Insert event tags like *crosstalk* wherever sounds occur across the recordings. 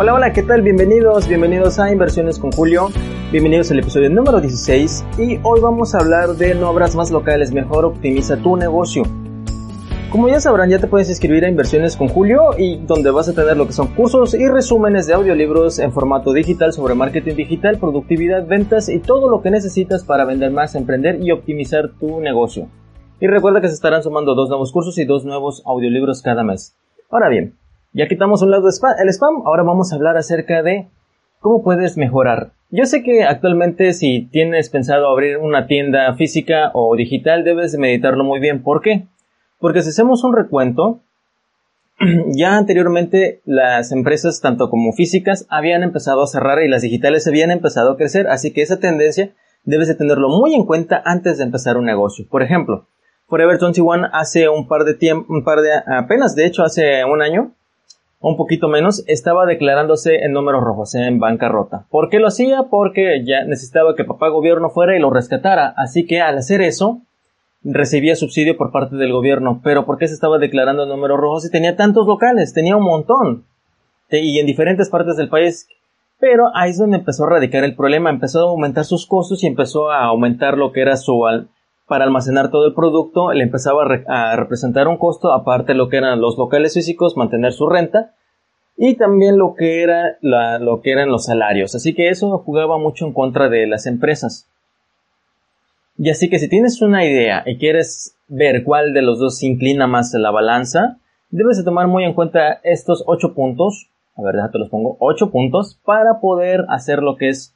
Hola, hola, ¿qué tal? Bienvenidos, bienvenidos a Inversiones con Julio. Bienvenidos al episodio número 16 y hoy vamos a hablar de no habrás más locales, mejor optimiza tu negocio. Como ya sabrán, ya te puedes inscribir a Inversiones con Julio y donde vas a tener lo que son cursos y resúmenes de audiolibros en formato digital sobre marketing digital, productividad, ventas y todo lo que necesitas para vender más, emprender y optimizar tu negocio. Y recuerda que se estarán sumando dos nuevos cursos y dos nuevos audiolibros cada mes. Ahora bien, ya quitamos un lado el spam, ahora vamos a hablar acerca de cómo puedes mejorar. Yo sé que actualmente si tienes pensado abrir una tienda física o digital debes meditarlo muy bien. ¿Por qué? Porque si hacemos un recuento, *clears throat* ya anteriormente las empresas tanto como físicas habían empezado a cerrar y las digitales habían empezado a crecer, así que esa tendencia debes de tenerlo muy en cuenta antes de empezar un negocio. Por ejemplo, Forever 21 hace un par de tiempo, un par de, apenas de hecho hace un año, un poquito menos, estaba declarándose en números rojos, en bancarrota. ¿Por qué lo hacía? Porque ya necesitaba que papá gobierno fuera y lo rescatara. Así que al hacer eso, recibía subsidio por parte del gobierno. Pero ¿por qué se estaba declarando en números rojos si tenía tantos locales? Tenía un montón. Y en diferentes partes del país. Pero ahí es donde empezó a radicar el problema. Empezó a aumentar sus costos y empezó a aumentar lo que era su, para almacenar todo el producto le empezaba a, representar un costo, aparte de lo que eran los locales físicos, mantener su renta, y también lo que, era lo que eran los salarios. Así que eso jugaba mucho en contra de las empresas. Y así que si tienes una idea y quieres ver cuál de los dos se inclina más la balanza, debes de tomar muy en cuenta estos ocho puntos. A ver, déjate los pongo. Ocho puntos para poder hacer lo que es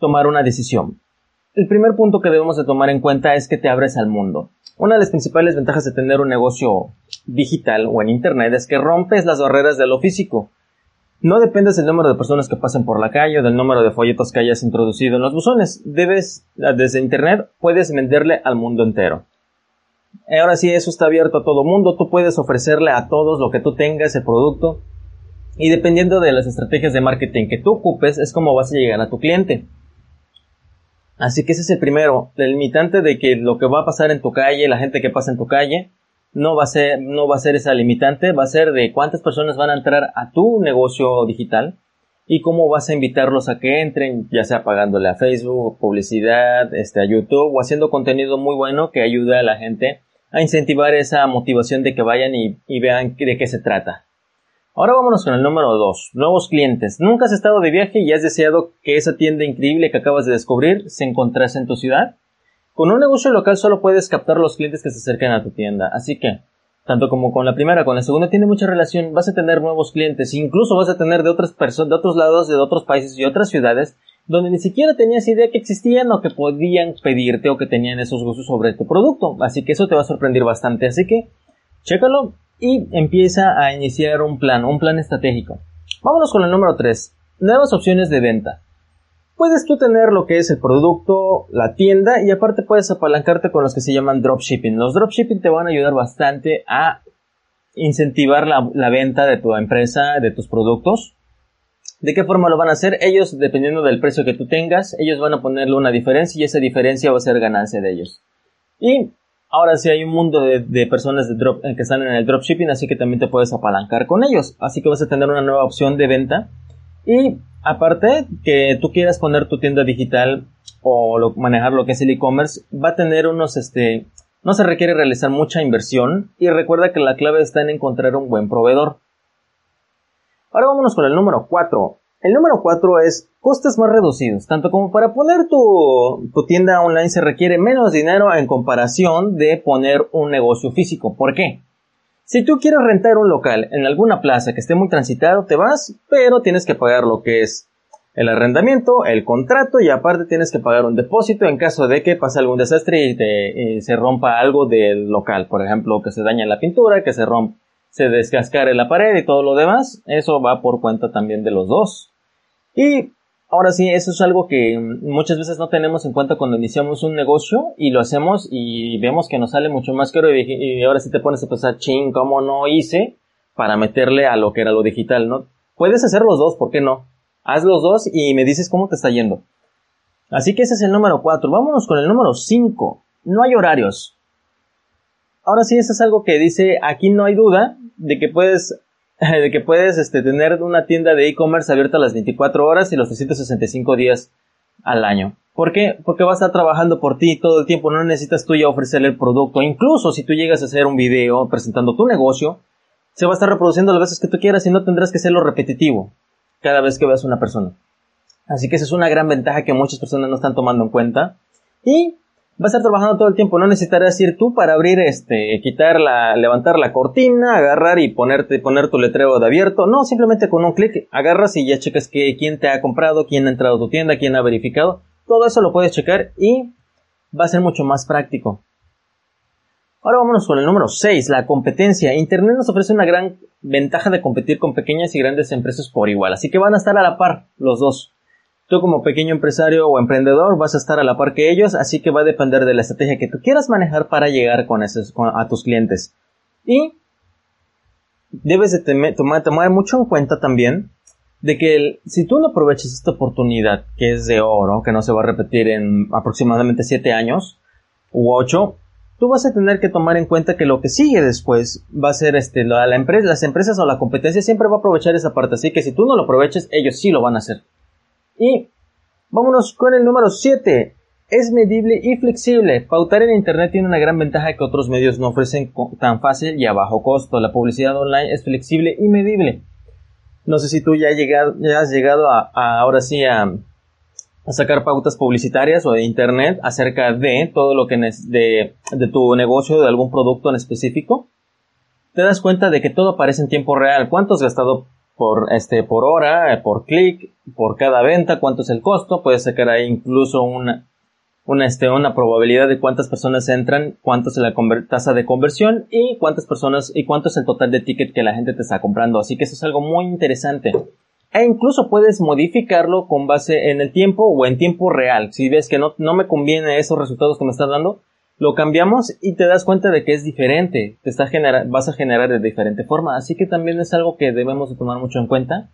tomar una decisión. El primer punto que debemos de tomar en cuenta es que te abres al mundo. Una de las principales ventajas de tener un negocio digital o en Internet es que rompes las barreras de lo físico. No dependes del número de personas que pasen por la calle o del número de folletos que hayas introducido en los buzones. Debes, desde Internet, puedes venderle al mundo entero. Ahora sí, eso está abierto a todo mundo. Tú puedes ofrecerle a todos lo que tú tengas, el producto. Y dependiendo de las estrategias de marketing que tú ocupes, es como vas a llegar a tu cliente. Así que ese es el primero, el limitante de que lo que va a pasar en tu calle, la gente que pasa en tu calle, no va a ser, no va a ser esa limitante, va a ser de cuántas personas van a entrar a tu negocio digital y cómo vas a invitarlos a que entren, ya sea pagándole a Facebook, publicidad, este, a YouTube o haciendo contenido muy bueno que ayude a la gente a incentivar esa motivación de que vayan y, y vean de qué se trata. Ahora vámonos con el número 2. Nuevos clientes. ¿Nunca has estado de viaje y has deseado que esa tienda increíble que acabas de descubrir se encontrase en tu ciudad? Con un negocio local solo puedes captar los clientes que se acercan a tu tienda. Así que, tanto como con la primera, con la segunda tiene mucha relación, vas a tener nuevos clientes, incluso vas a tener de otras personas, de otros lados, de otros países y otras ciudades, donde ni siquiera tenías idea que existían o que podían pedirte o que tenían esos gustos sobre tu producto. Así que eso te va a sorprender bastante. Así que, chécalo y empieza a iniciar un plan, un plan estratégico. Vámonos con el número 3. Nuevas opciones de venta. Puedes tú tener lo que es el producto, la tienda y aparte puedes apalancarte con los que se llaman dropshipping. Los dropshipping te van a ayudar bastante a incentivar la, la venta de tu empresa, de tus productos. ¿De qué forma lo van a hacer? Ellos, dependiendo del precio que tú tengas, ellos van a ponerle una diferencia y esa diferencia va a ser ganancia de ellos. Y Ahora sí hay un mundo de, personas de drop, eh, que están en el dropshipping, así que también te puedes apalancar con ellos. Así que vas a tener una nueva opción de venta. Y aparte que tú quieras poner tu tienda digital o manejar lo que es el e-commerce, va a tener unos, este, no se requiere realizar mucha inversión. Y recuerda que la clave está en encontrar un buen proveedor. Ahora vámonos con el número 4. El número 4 es costes más reducidos. Tanto como para poner tu, tienda online se requiere menos dinero en comparación de poner un negocio físico. ¿Por qué? Si tú quieres rentar un local en alguna plaza que esté muy transitado, te vas, pero tienes que pagar lo que es el arrendamiento, el contrato y aparte tienes que pagar un depósito en caso de que pase algún desastre y, se rompa algo del local. Por ejemplo, que se dañe la pintura, que se rompa, se descascare la pared y todo lo demás. Eso va por cuenta también de los dos. Y ahora sí, eso es algo que muchas veces no tenemos en cuenta cuando iniciamos un negocio y lo hacemos y vemos que nos sale mucho más caro y, ahora sí te pones a pensar, ching, ¿cómo no hice para meterle a lo que era lo digital, no? Puedes hacer los dos, ¿por qué no? Haz los dos y me dices cómo te está yendo. Así que ese es el número 4. Vámonos con el número 5. No hay horarios. Ahora sí, eso es algo que dice, aquí no hay duda de que puedes *laughs* de que puedes este, tener una tienda de e-commerce abierta las 24 horas y los 365 días al año. ¿Por qué? Porque vas a estar trabajando por ti todo el tiempo, no necesitas tú ya ofrecerle el producto. Incluso si tú llegas a hacer un video presentando tu negocio, se va a estar reproduciendo las veces que tú quieras y no tendrás que hacerlo repetitivo cada vez que veas una persona. Así que esa es una gran ventaja que muchas personas no están tomando en cuenta. Y vas a estar trabajando todo el tiempo, no necesitarás ir tú para abrir este, quitar la, levantar la cortina, agarrar y ponerte, poner tu letrero de abierto. No, simplemente con un clic agarras y ya checas que quién te ha comprado, quién ha entrado a tu tienda, quién ha verificado. Todo eso lo puedes checar y va a ser mucho más práctico. Ahora vámonos con el número 6, la competencia. Internet nos ofrece una gran ventaja de competir con pequeñas y grandes empresas por igual, así que van a estar a la par los dos. Tú como pequeño empresario o emprendedor vas a estar a la par que ellos, así que va a depender de la estrategia que tú quieras manejar para llegar con esos, a tus clientes. Y debes de tomar, tomar mucho en cuenta también de que si tú no aprovechas esta oportunidad que es de oro, que no se va a repetir en aproximadamente 7 años u 8, tú vas a tener que tomar en cuenta que lo que sigue después va a ser este, la, empresa, las empresas o la competencia siempre va a aprovechar esa parte, así que si tú no lo aproveches, ellos sí lo van a hacer. Y vámonos con el número 7. Es medible y flexible. Pautar en Internet tiene una gran ventaja que otros medios no ofrecen tan fácil y a bajo costo. La publicidad online es flexible y medible. No sé si tú ya, has llegado a, ahora sí a, sacar pautas publicitarias o de Internet acerca de todo lo que de, de tu negocio, de algún producto en específico. Te das cuenta de que todo aparece en tiempo real. ¿Cuánto has gastado por este por hora, por clic, por cada venta, cuánto es el costo, puedes sacar ahí incluso una una, este, una probabilidad de cuántas personas entran, cuánto es la tasa de conversión y cuántas personas y cuánto es el total de ticket que la gente te está comprando. Así que eso es algo muy interesante. E incluso puedes modificarlo con base en el tiempo o en tiempo real. Si ves que no, no me conviene esos resultados que me estás dando, lo cambiamos y te das cuenta de que es diferente, te está vas a generar de diferente forma, así que también es algo que debemos de tomar mucho en cuenta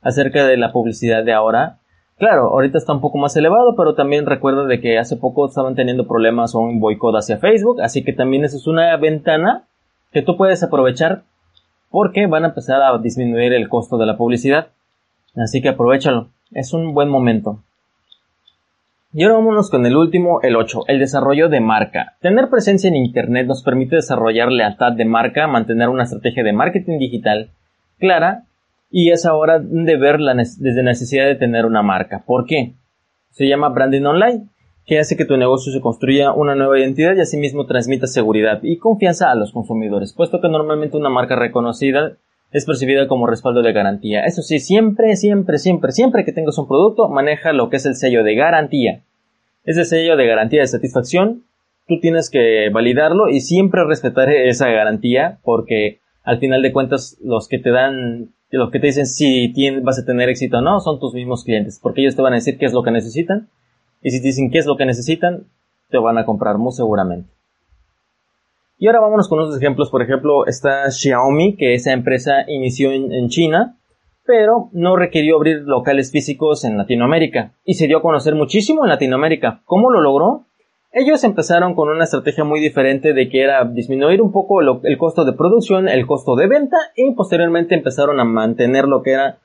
acerca de la publicidad de ahora. Claro, ahorita está un poco más elevado, pero también recuerda de que hace poco estaban teniendo problemas o un boicot hacia Facebook, así que también esa es una ventana que tú puedes aprovechar porque van a empezar a disminuir el costo de la publicidad. Así que aprovechalo, es un buen momento. Y ahora vámonos con el último, el 8, el desarrollo de marca. Tener presencia en Internet nos permite desarrollar lealtad de marca, mantener una estrategia de marketing digital clara y es ahora de ver la desde necesidad de tener una marca. ¿Por qué? Se llama branding online, que hace que tu negocio se construya una nueva identidad y asimismo transmita seguridad y confianza a los consumidores, puesto que normalmente una marca reconocida es percibida como respaldo de garantía. Eso sí, siempre, siempre, siempre, siempre que tengas un producto, maneja lo que es el sello de garantía. Ese sello de garantía de satisfacción, tú tienes que validarlo y siempre respetar *laughs* esa garantía porque al final de cuentas los que te dan, los que te dicen si vas a tener éxito o no, son tus mismos clientes porque ellos te van a decir qué es lo que necesitan y si te dicen qué es lo que necesitan, te van a comprar muy seguramente. Y ahora vámonos con unos ejemplos. Por ejemplo, está Xiaomi, que esa empresa inició en, China, pero no requirió abrir locales físicos en Latinoamérica y se dio a conocer muchísimo en Latinoamérica. ¿Cómo lo logró? Ellos empezaron con una estrategia muy diferente de que era disminuir un poco el costo de producción, el costo de venta y posteriormente empezaron a mantener lo que era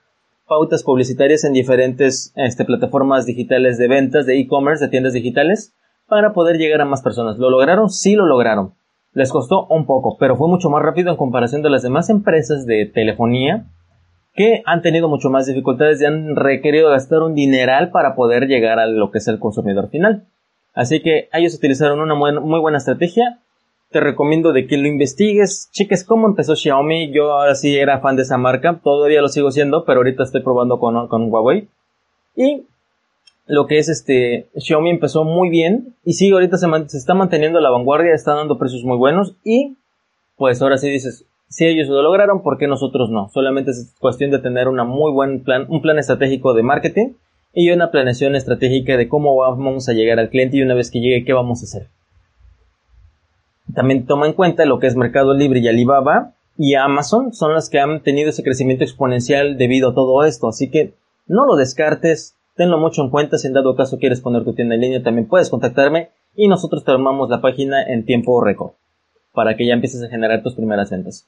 pautas publicitarias en diferentes este, plataformas digitales de ventas, de e-commerce, de tiendas digitales, para poder llegar a más personas. ¿Lo lograron? Sí lo lograron. Les costó un poco, pero fue mucho más rápido en comparación de las demás empresas de telefonía que han tenido mucho más dificultades y han requerido gastar un dineral para poder llegar a lo que es el consumidor final. Así que ellos utilizaron una muy buena estrategia. Te recomiendo de que lo investigues, cheques cómo empezó Xiaomi. Yo ahora sí era fan de esa marca, todavía lo sigo siendo, pero ahorita estoy probando con, con Huawei. Y lo que es este Xiaomi empezó muy bien y sí, ahorita se, está manteniendo la vanguardia, está dando precios muy buenos y pues ahora sí dices, si ellos lo lograron, ¿por qué nosotros no? Solamente es cuestión de tener una muy buen plan, un plan estratégico de marketing y una planeación estratégica de cómo vamos a llegar al cliente y una vez que llegue, ¿qué vamos a hacer? También toma en cuenta lo que es Mercado Libre y Alibaba y Amazon son las que han tenido ese crecimiento exponencial debido a todo esto, así que no lo descartes, Tenlo mucho en cuenta si en dado caso quieres poner tu tienda en línea, también puedes contactarme y nosotros te armamos la página en tiempo récord para que ya empieces a generar tus primeras ventas.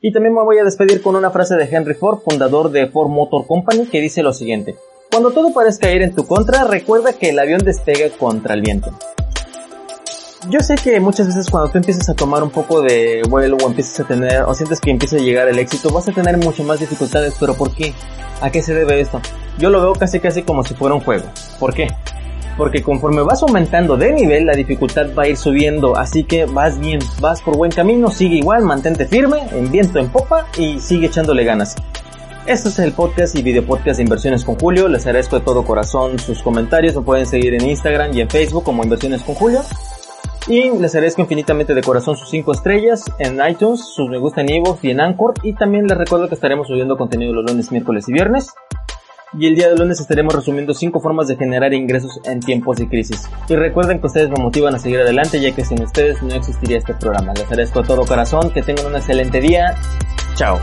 Y también me voy a despedir con una frase de Henry Ford, fundador de Ford Motor Company, que dice lo siguiente. Cuando todo parezca ir en tu contra, recuerda que el avión despega contra el viento. Yo sé que muchas veces cuando tú empiezas a tomar un poco de vuelo o empiezas a tener, o sientes que empieza a llegar el éxito, vas a tener mucho más dificultades, pero ¿por qué? ¿A qué se debe esto? Yo lo veo casi casi como si fuera un juego. ¿Por qué? Porque conforme vas aumentando de nivel, la dificultad va a ir subiendo, así que vas bien, vas por buen camino, sigue igual, mantente firme, en viento en popa y sigue echándole ganas. Este es el podcast y video podcast de Inversiones con Julio. Les agradezco de todo corazón sus comentarios. Me pueden seguir en Instagram y en Facebook como Inversiones con Julio. Y les agradezco infinitamente de corazón sus 5 estrellas en iTunes, sus me gusta en Evox y en Anchor. Y también les recuerdo que estaremos subiendo contenido los lunes, miércoles y viernes. Y el día de lunes estaremos resumiendo 5 formas de generar ingresos en tiempos de crisis. Y recuerden que ustedes me motivan a seguir adelante ya que sin ustedes no existiría este programa. Les agradezco de todo corazón, que tengan un excelente día. Chao.